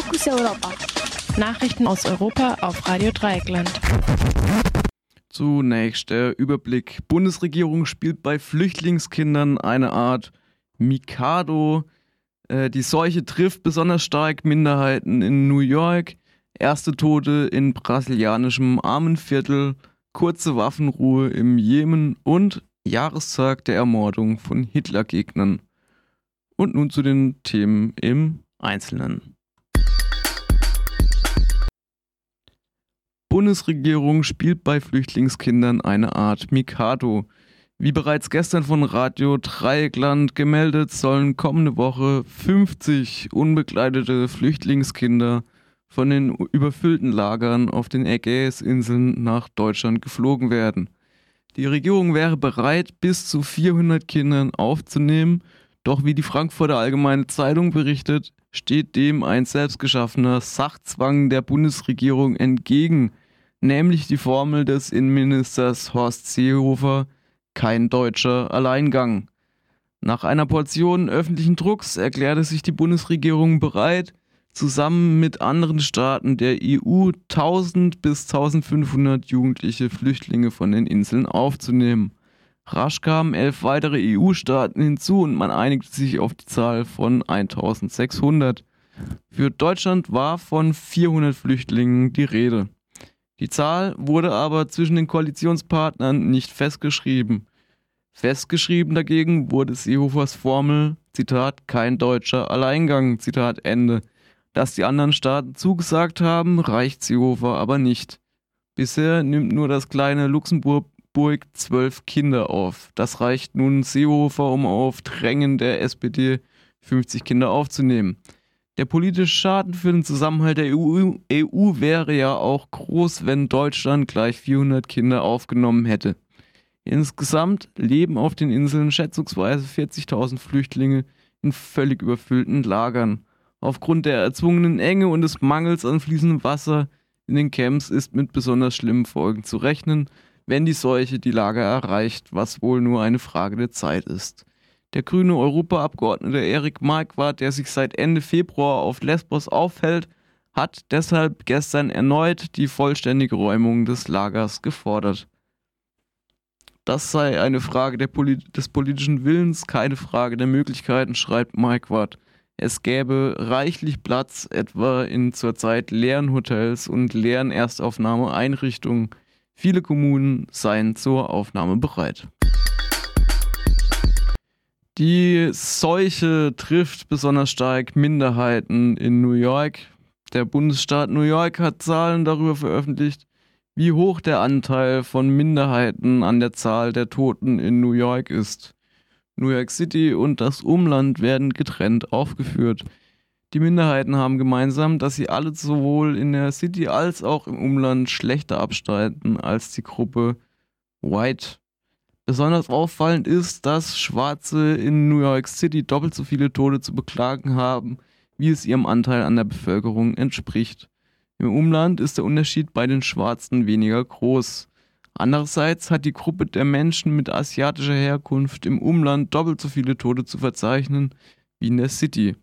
Fokus Europa. Nachrichten aus Europa auf Radio Dreieckland. Zunächst der Überblick. Bundesregierung spielt bei Flüchtlingskindern eine Art Mikado. Äh, die Seuche trifft besonders stark Minderheiten in New York. Erste Tote in brasilianischem Armenviertel. Kurze Waffenruhe im Jemen und Jahrestag der Ermordung von Hitlergegnern. Und nun zu den Themen im Einzelnen. Bundesregierung spielt bei Flüchtlingskindern eine Art Mikado. Wie bereits gestern von Radio Dreieckland gemeldet, sollen kommende Woche 50 unbegleitete Flüchtlingskinder von den überfüllten Lagern auf den Ägäisinseln nach Deutschland geflogen werden. Die Regierung wäre bereit, bis zu 400 Kindern aufzunehmen, doch wie die Frankfurter Allgemeine Zeitung berichtet, steht dem ein selbstgeschaffener Sachzwang der Bundesregierung entgegen, nämlich die Formel des Innenministers Horst Seehofer, kein deutscher Alleingang. Nach einer Portion öffentlichen Drucks erklärte sich die Bundesregierung bereit, zusammen mit anderen Staaten der EU 1000 bis 1500 jugendliche Flüchtlinge von den Inseln aufzunehmen. Rasch kamen elf weitere EU-Staaten hinzu und man einigte sich auf die Zahl von 1600. Für Deutschland war von 400 Flüchtlingen die Rede. Die Zahl wurde aber zwischen den Koalitionspartnern nicht festgeschrieben. Festgeschrieben dagegen wurde Seehofers Formel, Zitat, kein deutscher Alleingang, Zitat Ende. Dass die anderen Staaten zugesagt haben, reicht Seehofer aber nicht. Bisher nimmt nur das kleine Luxemburg zwölf Kinder auf. Das reicht nun Seehofer, um auf Drängen der SPD 50 Kinder aufzunehmen. Der politische Schaden für den Zusammenhalt der EU, EU wäre ja auch groß, wenn Deutschland gleich 400 Kinder aufgenommen hätte. Insgesamt leben auf den Inseln schätzungsweise 40.000 Flüchtlinge in völlig überfüllten Lagern. Aufgrund der erzwungenen Enge und des Mangels an fließendem Wasser in den Camps ist mit besonders schlimmen Folgen zu rechnen, wenn die Seuche die Lager erreicht, was wohl nur eine Frage der Zeit ist. Der grüne Europaabgeordnete Erik Marquardt, der sich seit Ende Februar auf Lesbos aufhält, hat deshalb gestern erneut die vollständige Räumung des Lagers gefordert. Das sei eine Frage Polit des politischen Willens, keine Frage der Möglichkeiten, schreibt Marquardt. Es gäbe reichlich Platz, etwa in zurzeit leeren Hotels und leeren Erstaufnahmeeinrichtungen. Viele Kommunen seien zur Aufnahme bereit. Die Seuche trifft besonders stark Minderheiten in New York. Der Bundesstaat New York hat Zahlen darüber veröffentlicht, wie hoch der Anteil von Minderheiten an der Zahl der Toten in New York ist. New York City und das Umland werden getrennt aufgeführt. Die Minderheiten haben gemeinsam, dass sie alle sowohl in der City als auch im Umland schlechter abstreiten als die Gruppe White. Besonders auffallend ist, dass Schwarze in New York City doppelt so viele Tote zu beklagen haben, wie es ihrem Anteil an der Bevölkerung entspricht. Im Umland ist der Unterschied bei den Schwarzen weniger groß. Andererseits hat die Gruppe der Menschen mit asiatischer Herkunft im Umland doppelt so viele Tote zu verzeichnen wie in der City.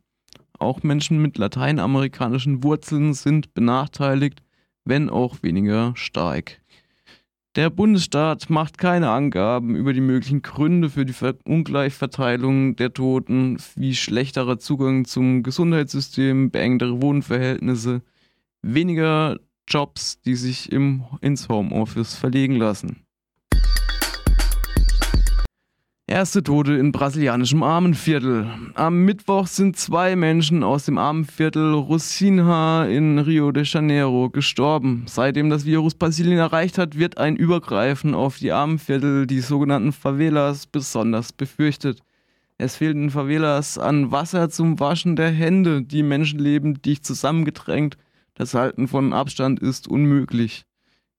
Auch Menschen mit lateinamerikanischen Wurzeln sind benachteiligt, wenn auch weniger stark. Der Bundesstaat macht keine Angaben über die möglichen Gründe für die Ungleichverteilung der Toten, wie schlechterer Zugang zum Gesundheitssystem, beengtere Wohnverhältnisse, weniger Jobs, die sich im, ins Homeoffice verlegen lassen. Erste Tote in brasilianischem Armenviertel. Am Mittwoch sind zwei Menschen aus dem Armenviertel Rocinha in Rio de Janeiro gestorben. Seitdem das Virus Brasilien erreicht hat, wird ein Übergreifen auf die Armenviertel, die sogenannten Favelas, besonders befürchtet. Es fehlt in Favelas an Wasser zum Waschen der Hände. Die Menschen leben dicht zusammengedrängt. Das Halten von Abstand ist unmöglich.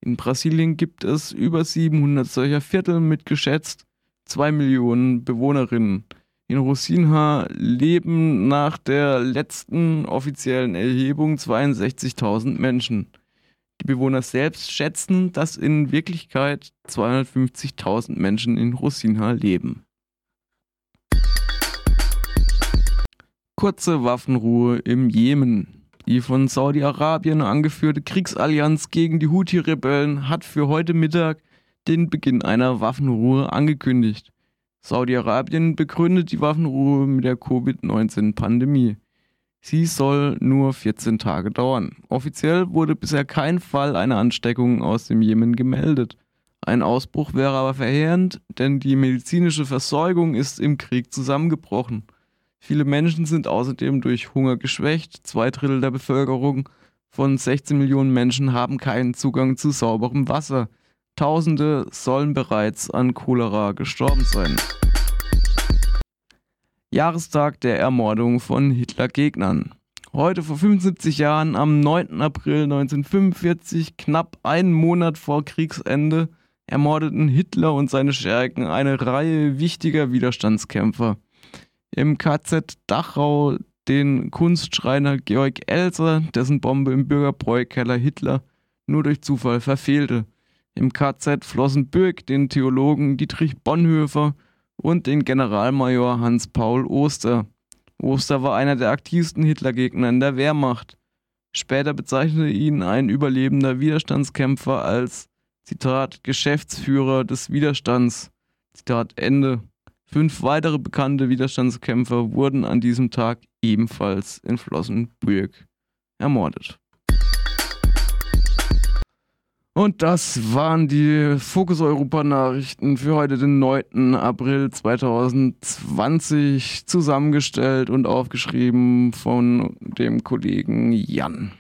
In Brasilien gibt es über 700 solcher Viertel mit geschätzt zwei Millionen Bewohnerinnen. In Rosinha leben nach der letzten offiziellen Erhebung 62.000 Menschen. Die Bewohner selbst schätzen, dass in Wirklichkeit 250.000 Menschen in Rosinha leben. Kurze Waffenruhe im Jemen. Die von Saudi-Arabien angeführte Kriegsallianz gegen die Houthi-Rebellen hat für heute Mittag den Beginn einer Waffenruhe angekündigt. Saudi-Arabien begründet die Waffenruhe mit der Covid-19-Pandemie. Sie soll nur 14 Tage dauern. Offiziell wurde bisher kein Fall einer Ansteckung aus dem Jemen gemeldet. Ein Ausbruch wäre aber verheerend, denn die medizinische Versorgung ist im Krieg zusammengebrochen. Viele Menschen sind außerdem durch Hunger geschwächt. Zwei Drittel der Bevölkerung von 16 Millionen Menschen haben keinen Zugang zu sauberem Wasser. Tausende sollen bereits an Cholera gestorben sein. Jahrestag der Ermordung von Hitler-Gegnern. Heute vor 75 Jahren, am 9. April 1945, knapp einen Monat vor Kriegsende, ermordeten Hitler und seine Schergen eine Reihe wichtiger Widerstandskämpfer. Im KZ Dachau den Kunstschreiner Georg Elser, dessen Bombe im Bürgerbräukeller Hitler nur durch Zufall verfehlte. Im KZ Flossenbürg den Theologen Dietrich Bonhoeffer und den Generalmajor Hans-Paul Oster. Oster war einer der aktivsten Hitlergegner in der Wehrmacht. Später bezeichnete ihn ein überlebender Widerstandskämpfer als, Zitat, Geschäftsführer des Widerstands. Zitat Ende. Fünf weitere bekannte Widerstandskämpfer wurden an diesem Tag ebenfalls in Flossenbürg ermordet. Und das waren die Fokus Europa Nachrichten für heute, den 9. April 2020, zusammengestellt und aufgeschrieben von dem Kollegen Jan.